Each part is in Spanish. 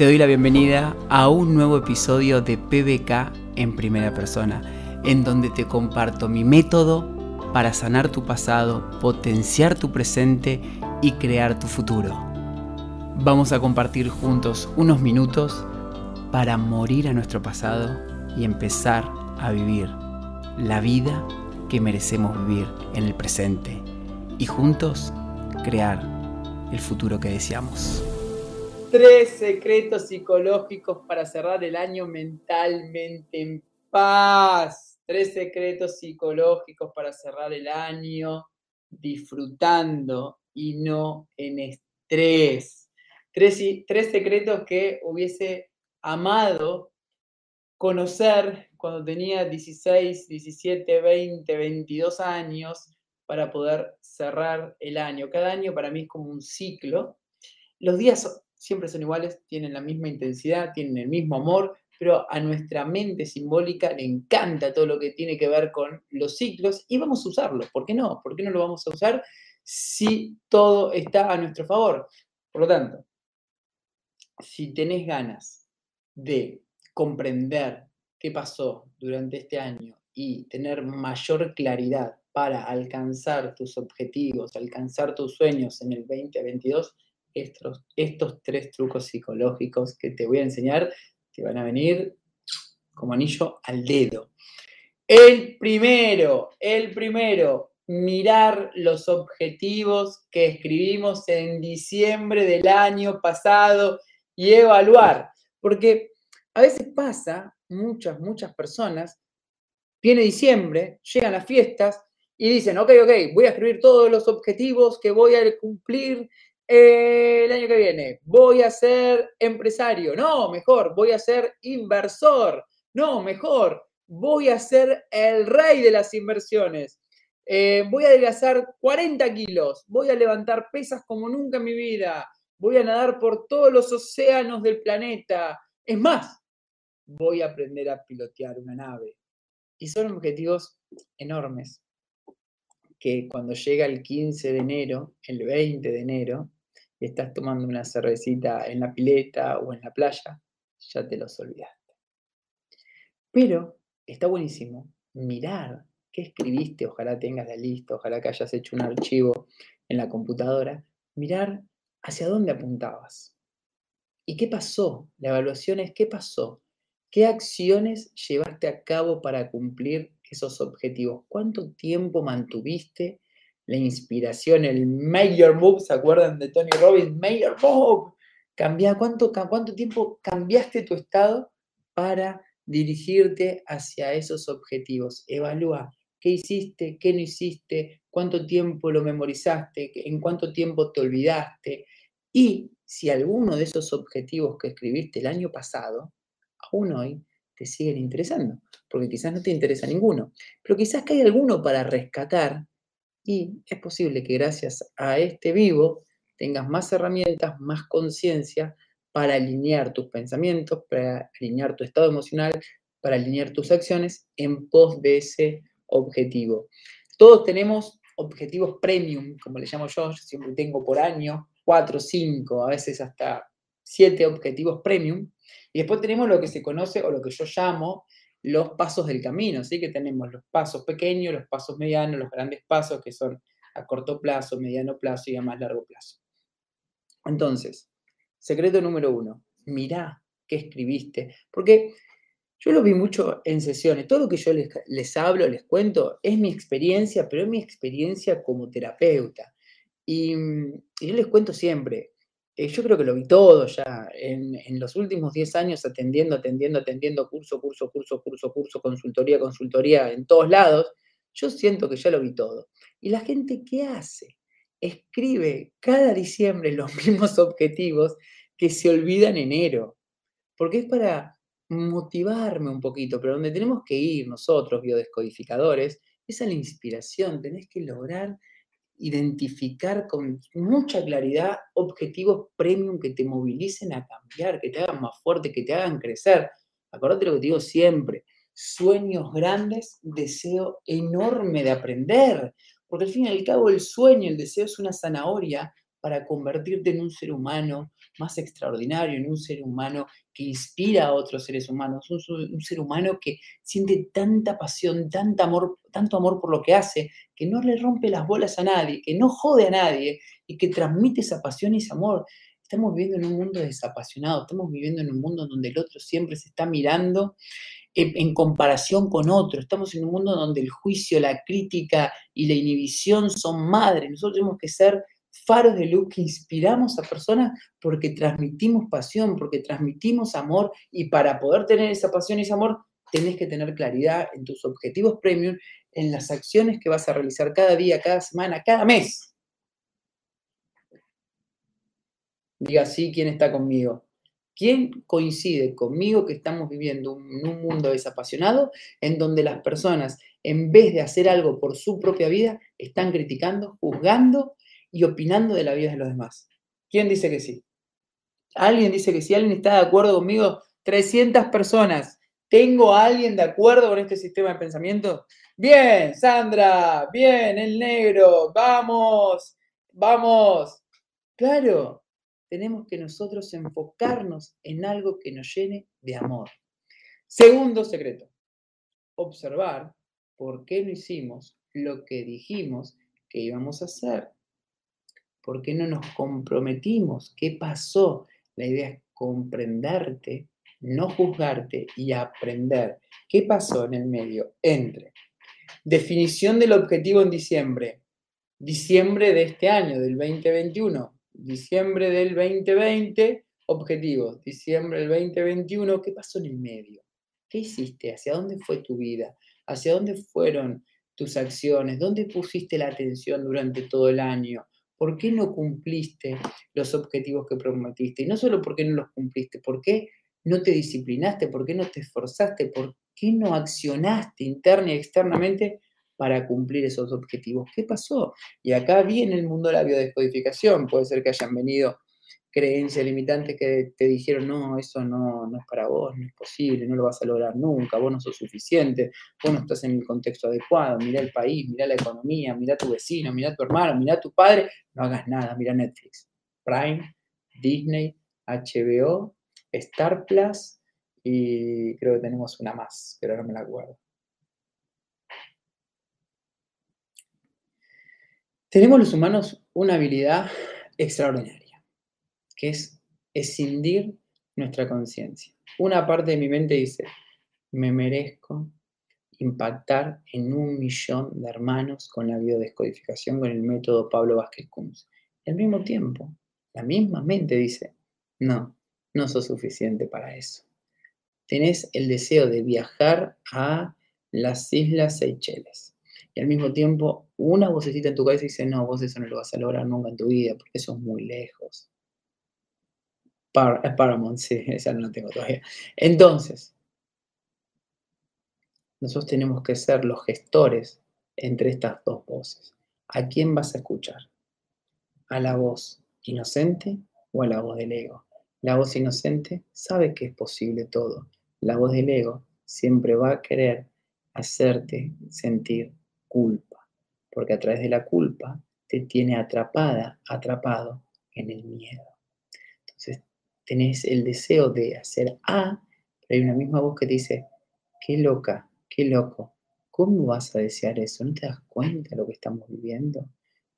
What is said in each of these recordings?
Te doy la bienvenida a un nuevo episodio de PBK en primera persona, en donde te comparto mi método para sanar tu pasado, potenciar tu presente y crear tu futuro. Vamos a compartir juntos unos minutos para morir a nuestro pasado y empezar a vivir la vida que merecemos vivir en el presente y juntos crear el futuro que deseamos. Tres secretos psicológicos para cerrar el año mentalmente en paz. Tres secretos psicológicos para cerrar el año disfrutando y no en estrés. Tres, tres secretos que hubiese amado conocer cuando tenía 16, 17, 20, 22 años para poder cerrar el año. Cada año para mí es como un ciclo. Los días siempre son iguales, tienen la misma intensidad, tienen el mismo amor, pero a nuestra mente simbólica le encanta todo lo que tiene que ver con los ciclos y vamos a usarlo. ¿Por qué no? ¿Por qué no lo vamos a usar si todo está a nuestro favor? Por lo tanto, si tenés ganas de comprender qué pasó durante este año y tener mayor claridad para alcanzar tus objetivos, alcanzar tus sueños en el 2022, estos, estos tres trucos psicológicos que te voy a enseñar te van a venir como anillo al dedo. El primero, el primero, mirar los objetivos que escribimos en diciembre del año pasado y evaluar. Porque a veces pasa, muchas, muchas personas, viene diciembre, llegan las fiestas y dicen, ok, ok, voy a escribir todos los objetivos que voy a cumplir el año que viene voy a ser empresario, no, mejor, voy a ser inversor, no, mejor, voy a ser el rey de las inversiones, eh, voy a adelgazar 40 kilos, voy a levantar pesas como nunca en mi vida, voy a nadar por todos los océanos del planeta, es más, voy a aprender a pilotear una nave. Y son objetivos enormes que cuando llega el 15 de enero, el 20 de enero, estás tomando una cervecita en la pileta o en la playa, ya te los olvidaste. Pero está buenísimo mirar qué escribiste, ojalá tengas la lista, ojalá que hayas hecho un archivo en la computadora, mirar hacia dónde apuntabas. ¿Y qué pasó? La evaluación es qué pasó. ¿Qué acciones llevaste a cabo para cumplir esos objetivos? ¿Cuánto tiempo mantuviste la inspiración, el mayor move, ¿se acuerdan de Tony Robbins? Mayor move. Cambia, ¿cuánto, ¿Cuánto tiempo cambiaste tu estado para dirigirte hacia esos objetivos? Evalúa qué hiciste, qué no hiciste, cuánto tiempo lo memorizaste, en cuánto tiempo te olvidaste. Y si alguno de esos objetivos que escribiste el año pasado, aún hoy, te siguen interesando, porque quizás no te interesa ninguno, pero quizás que hay alguno para rescatar y es posible que gracias a este vivo tengas más herramientas, más conciencia para alinear tus pensamientos, para alinear tu estado emocional, para alinear tus acciones en pos de ese objetivo. Todos tenemos objetivos premium, como le llamo yo, yo siempre tengo por año cuatro, cinco, a veces hasta siete objetivos premium. Y después tenemos lo que se conoce o lo que yo llamo los pasos del camino, ¿sí? Que tenemos los pasos pequeños, los pasos medianos, los grandes pasos que son a corto plazo, mediano plazo y a más largo plazo. Entonces, secreto número uno, mirá qué escribiste, porque yo lo vi mucho en sesiones, todo lo que yo les, hablo, les cuento, es mi experiencia, pero es mi experiencia como terapeuta. Y, y yo les cuento siempre, eh, yo creo que lo vi todo ya en, los últimos 10 años atendiendo, atendiendo, atendiendo, curso, curso, curso, curso, curso, consultoría, consultoría, en todos lados. Yo siento que ya lo vi todo. ¿Y la gente qué hace? Escribe cada diciembre los mismos objetivos que se olvidan en enero. Porque es para motivarme un poquito, pero donde tenemos que ir nosotros, biodescodificadores, es a la inspiración. Tenés que lograr identificar con mucha claridad objetivos premium que te movilicen a cambiar, que te hagan más fuerte, que te hagan crecer. Acordate lo que te digo siempre, sueños grandes, deseo enorme de aprender, porque al fin y al cabo el sueño, el deseo es una zanahoria para convertirte en un ser humano más extraordinario, en un ser humano que inspira a otros seres humanos, un, ser humano que siente tanta pasión, tanto amor, tanto amor por lo que hace, que no le rompe las bolas a nadie, que no jode a nadie y que transmite esa pasión y ese amor. Estamos viviendo en un mundo desapasionado, estamos viviendo en un mundo donde el otro siempre se está mirando en, comparación con otro. Estamos en un mundo donde el juicio, la crítica y la inhibición son madres. Nosotros tenemos que ser faros de luz que inspiramos a personas porque transmitimos pasión, porque transmitimos amor y para poder tener esa pasión y ese amor tenés que tener claridad en tus objetivos premium, en las acciones que vas a realizar cada día, cada semana, cada mes. Diga sí, ¿quién está conmigo? ¿Quién coincide conmigo que estamos viviendo en un mundo desapasionado en donde las personas, en vez de hacer algo por su propia vida, están criticando, juzgando y opinando de la vida de los demás? ¿Quién dice que sí? ¿Alguien dice que sí? ¿Alguien está de acuerdo conmigo? 300 personas. ¿Tengo a alguien de acuerdo con este sistema de pensamiento? Bien, Sandra, bien, el negro, vamos, vamos. Claro, tenemos que nosotros enfocarnos en algo que nos llene de amor. Segundo secreto, observar por qué no hicimos lo que dijimos que íbamos a hacer. ¿Por qué no nos comprometimos? ¿Qué pasó? La idea es comprenderte, no juzgarte y aprender. ¿Qué pasó en el medio entre definición del objetivo en diciembre, diciembre de este año, del 2021, diciembre del 2020, objetivos, diciembre del 2021, ¿qué pasó en el medio? ¿Qué hiciste? ¿Hacia dónde fue tu vida? ¿Hacia dónde fueron tus acciones? ¿Dónde pusiste la atención durante todo el año? ¿Por qué no cumpliste los objetivos que prometiste? Y no solo por qué no los cumpliste, ¿por qué no te disciplinaste? ¿Por qué no te esforzaste? ¿Por qué no accionaste interna y externamente para cumplir esos objetivos. ¿Qué pasó? Y acá viene el mundo de la biodescodificación. Puede ser que hayan venido creencias limitantes que te dijeron, no, eso no, no es para vos, no es posible, no lo vas a lograr nunca, vos no sos suficiente, vos no estás en el contexto adecuado, mira el país, mira la economía, mira tu vecino, mira tu hermano, mira tu padre, no hagas nada, mira Netflix, Prime, Disney, HBO, Star Plus y creo que tenemos una más, pero no me la acuerdo. Tenemos los humanos una habilidad extraordinaria, que es escindir nuestra conciencia. Una parte de mi mente dice, me merezco impactar en un millón de hermanos con la biodescodificación con el método Pablo Vázquez Kunz. al mismo tiempo, la misma mente dice, no, no sos suficiente para eso. Tenés el deseo de viajar a las Islas Seychelles y al mismo tiempo una vocecita en tu cabeza dice, no, vos eso no lo vas a lograr nunca en tu vida porque eso es muy lejos. Par Paramount, sí, esa no la tengo todavía. Entonces, nosotros tenemos que ser los gestores entre estas dos voces. ¿A quién vas a escuchar? ¿A la voz inocente o a la voz del ego? La voz inocente sabe que es posible todo. La voz del ego siempre va a querer hacerte sentir culpa, porque a través de la culpa te tiene atrapada, atrapado en el miedo. Tenés el deseo de hacer A, pero hay una misma voz que dice, qué loca, qué loco, ¿cómo vas a desear eso? ¿No te das cuenta de lo que estamos viviendo?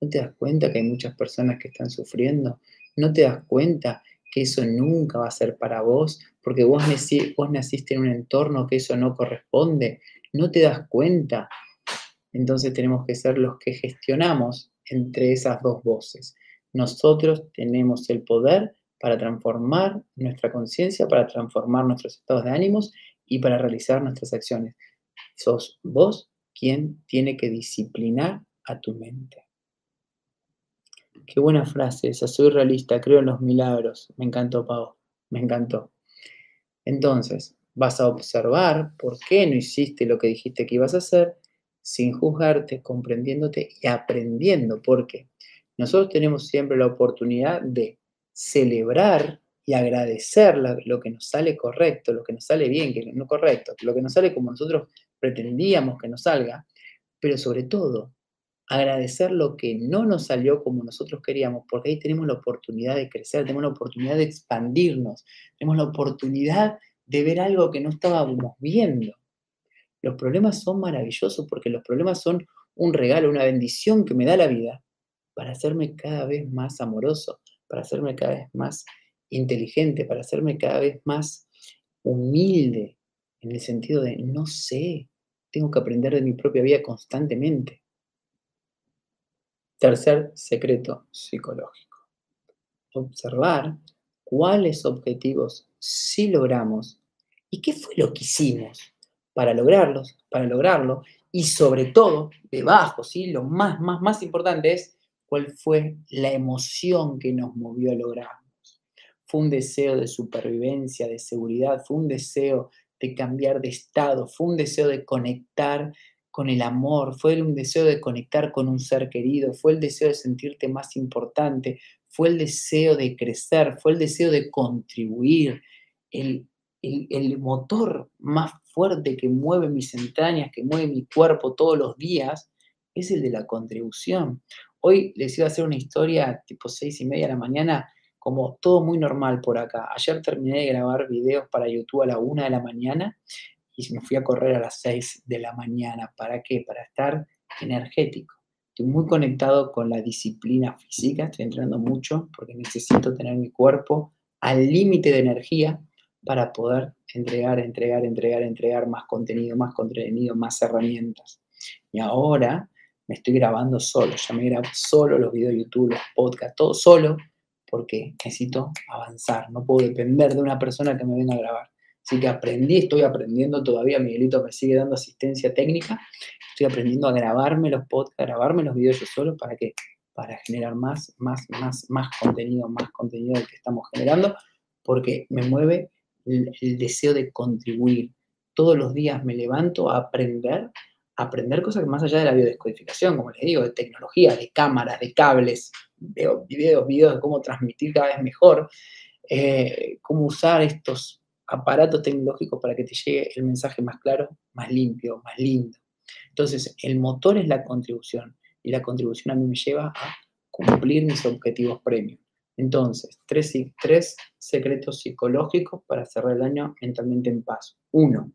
¿No te das cuenta que hay muchas personas que están sufriendo? ¿No te das cuenta que eso nunca va a ser para vos? Porque vos, vos naciste en un entorno que eso no corresponde. ¿No te das cuenta entonces tenemos que ser los que gestionamos entre esas dos voces. Nosotros tenemos el poder para transformar nuestra conciencia, para transformar nuestros estados de ánimos y para realizar nuestras acciones. Sos vos quien tiene que disciplinar a tu mente. Qué buena frase esa, soy realista, creo en los milagros. Me encantó, Pau, me encantó. Entonces, vas a observar por qué no hiciste lo que dijiste que ibas a hacer sin juzgarte, comprendiéndote y aprendiendo, porque nosotros tenemos siempre la oportunidad de celebrar y agradecer lo que nos sale correcto, lo que nos sale bien, que no correcto, lo que nos sale como nosotros pretendíamos que nos salga, pero sobre todo agradecer lo que no nos salió como nosotros queríamos, porque ahí tenemos la oportunidad de crecer, tenemos la oportunidad de expandirnos, tenemos la oportunidad de ver algo que no estábamos viendo. Los problemas son maravillosos porque los problemas son un regalo, una bendición que me da la vida para hacerme cada vez más amoroso, para hacerme cada vez más inteligente, para hacerme cada vez más humilde, en el sentido de no sé, tengo que aprender de mi propia vida constantemente. Tercer secreto psicológico. Observar cuáles objetivos sí logramos y qué fue lo que hicimos para lograrlos, para lograrlo y sobre todo, debajo, ¿sí? lo más, más, más importante es cuál fue la emoción que nos movió a lograrlo. Fue un deseo de supervivencia, de seguridad, fue un deseo de cambiar de estado, fue un deseo de conectar con el amor, fue un deseo de conectar con un ser querido, fue el deseo de sentirte más importante, fue el deseo de crecer, fue el deseo de contribuir, el, el, motor más fuerte que mueve mis entrañas, que mueve mi cuerpo todos los días, es el de la contribución. Hoy les iba a hacer una historia tipo seis y media de la mañana, como todo muy normal por acá. Ayer terminé de grabar videos para YouTube a la una de la mañana y me fui a correr a las 6 de la mañana. ¿Para qué? Para estar energético. Estoy muy conectado con la disciplina física, estoy entrenando mucho porque necesito tener mi cuerpo al límite de energía para poder entregar, entregar, entregar, entregar más contenido, más contenido, más herramientas. Y ahora me estoy grabando solo, ya me grabo solo los videos de YouTube, los podcasts, todo solo, porque necesito avanzar, no puedo depender de una persona que me venga a grabar. Así que aprendí, estoy aprendiendo todavía, Miguelito me sigue dando asistencia técnica, estoy aprendiendo a grabarme los podcasts, a grabarme los videos yo solo, ¿para qué? Para generar más, más, más, más contenido, más contenido del que estamos generando, porque me mueve el, deseo de contribuir. Todos los días me levanto a aprender, aprender cosas más allá de la biodescodificación, como les digo, de tecnología, de cámaras, de cables, veo videos, videos de cómo transmitir cada vez mejor, eh, cómo usar estos aparato tecnológico para que te llegue el mensaje más claro, más limpio, más lindo. Entonces, el motor es la contribución y la contribución a mí me lleva a cumplir mis objetivos premium. Entonces, tres, tres secretos psicológicos para cerrar el año mentalmente en paz. Uno,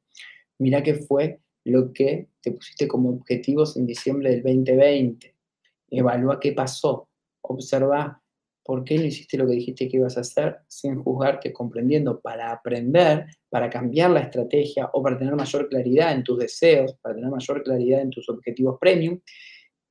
mira qué fue lo que te pusiste como objetivos en diciembre del 2020. Evalúa qué pasó. Observa ¿Por qué no hiciste lo que dijiste que ibas a hacer sin juzgarte, comprendiendo para aprender, para cambiar la estrategia o para tener mayor claridad en tus deseos, para tener mayor claridad en tus objetivos premium?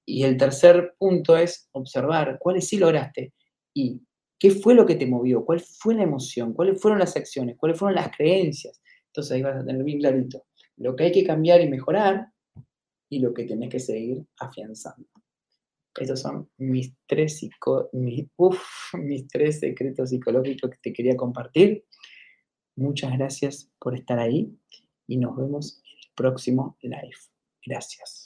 Y el tercer punto es observar cuáles sí lograste y qué fue lo que te movió, cuál fue la emoción, cuáles fueron las acciones, cuáles fueron las creencias. Entonces ahí vas a tener bien clarito lo que hay que cambiar y mejorar y lo que tenés que seguir afianzando. Estos son mis tres, mis tres secretos psicológicos que te quería compartir. Muchas gracias por estar ahí y nos vemos en el próximo live. Gracias.